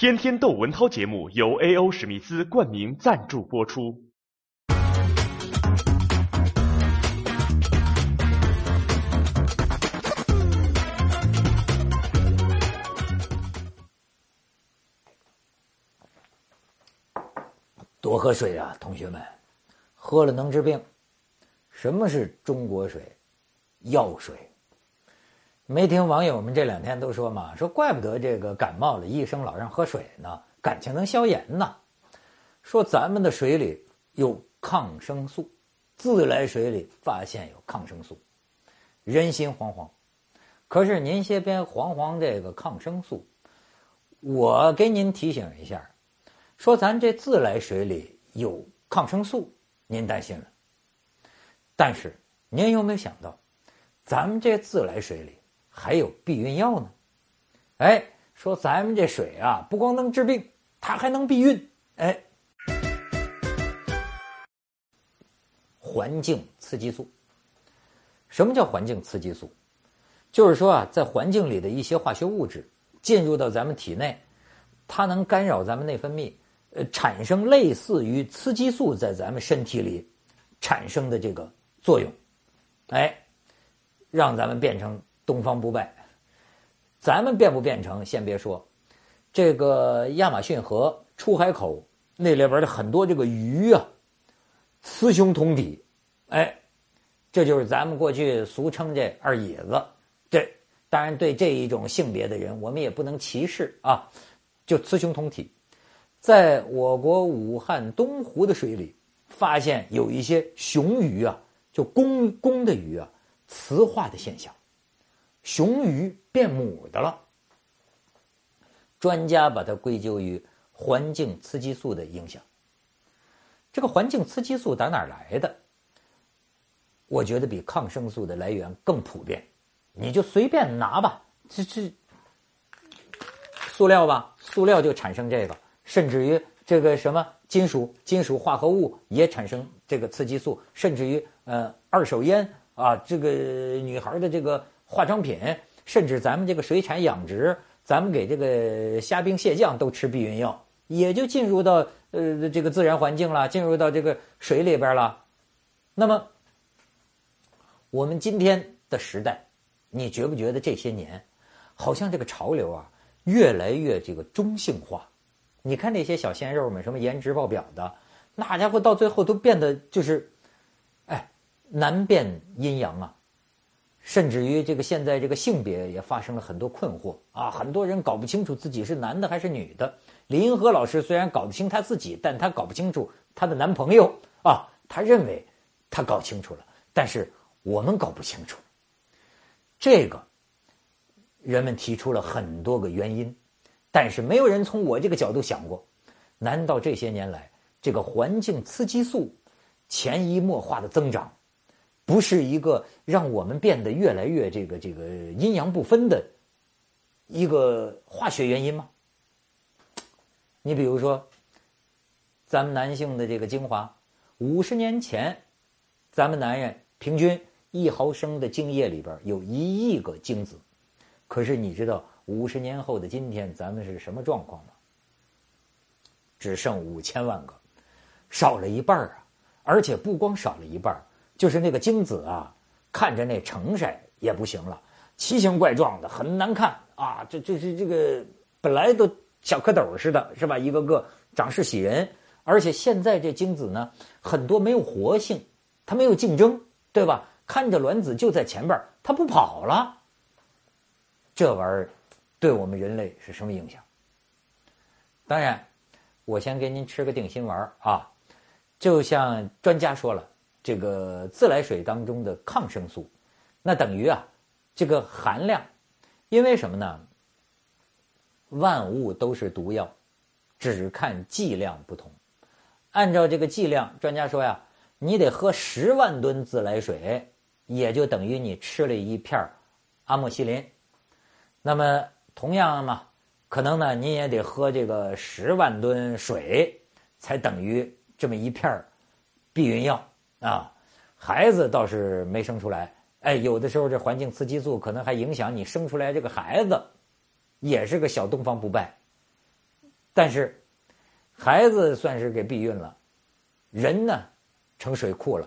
天天逗文涛节目由 A.O. 史密斯冠名赞助播出。多喝水啊，同学们，喝了能治病。什么是中国水？药水。没听网友们这两天都说嘛，说怪不得这个感冒了，医生老让喝水呢，感情能消炎呢。说咱们的水里有抗生素，自来水里发现有抗生素，人心惶惶。可是您先别惶惶这个抗生素，我给您提醒一下。说咱这自来水里有抗生素，您担心了。但是您有没有想到，咱们这自来水里还有避孕药呢？哎，说咱们这水啊，不光能治病，它还能避孕。哎，环境雌激素。什么叫环境雌激素？就是说啊，在环境里的一些化学物质进入到咱们体内，它能干扰咱们内分泌。呃，产生类似于雌激素在咱们身体里产生的这个作用，哎，让咱们变成东方不败。咱们变不变成，先别说，这个亚马逊河出海口那里边的很多这个鱼啊，雌雄同体，哎，这就是咱们过去俗称这二野子。这当然对这一种性别的人，我们也不能歧视啊，就雌雄同体。在我国武汉东湖的水里，发现有一些雄鱼啊，就公公的鱼啊，雌化的现象，雄鱼变母的了。专家把它归咎于环境雌激素的影响。这个环境雌激素打哪儿来的？我觉得比抗生素的来源更普遍。你就随便拿吧，这这塑料吧，塑料就产生这个。甚至于这个什么金属、金属化合物也产生这个雌激素，甚至于呃二手烟啊，这个女孩的这个化妆品，甚至咱们这个水产养殖，咱们给这个虾兵蟹将都吃避孕药，也就进入到呃这个自然环境了，进入到这个水里边了。那么我们今天的时代，你觉不觉得这些年好像这个潮流啊越来越这个中性化？你看那些小鲜肉们，什么颜值爆表的，那家伙到最后都变得就是，哎，难辨阴阳啊，甚至于这个现在这个性别也发生了很多困惑啊，很多人搞不清楚自己是男的还是女的。李银河老师虽然搞得清他自己，但他搞不清楚他的男朋友啊，他认为他搞清楚了，但是我们搞不清楚。这个人们提出了很多个原因。但是没有人从我这个角度想过，难道这些年来这个环境雌激素潜移默化的增长，不是一个让我们变得越来越这个这个阴阳不分的一个化学原因吗？你比如说，咱们男性的这个精华，五十年前，咱们男人平均一毫升的精液里边有一亿个精子，可是你知道？五十年后的今天，咱们是什么状况吗？只剩五千万个，少了一半啊！而且不光少了一半，就是那个精子啊，看着那成色也不行了，奇形怪状的，很难看啊！这这是这个本来都小蝌蚪似的，是吧？一个个长势喜人，而且现在这精子呢，很多没有活性，它没有竞争，对吧？看着卵子就在前边，它不跑了，这玩意儿。对我们人类是什么影响？当然，我先给您吃个定心丸啊！就像专家说了，这个自来水当中的抗生素，那等于啊，这个含量，因为什么呢？万物都是毒药，只看剂量不同。按照这个剂量，专家说呀，你得喝十万吨自来水，也就等于你吃了一片阿莫西林。那么同样嘛，可能呢，你也得喝这个十万吨水，才等于这么一片避孕药啊。孩子倒是没生出来，哎，有的时候这环境雌激素可能还影响你生出来这个孩子，也是个小东方不败。但是孩子算是给避孕了，人呢成水库了。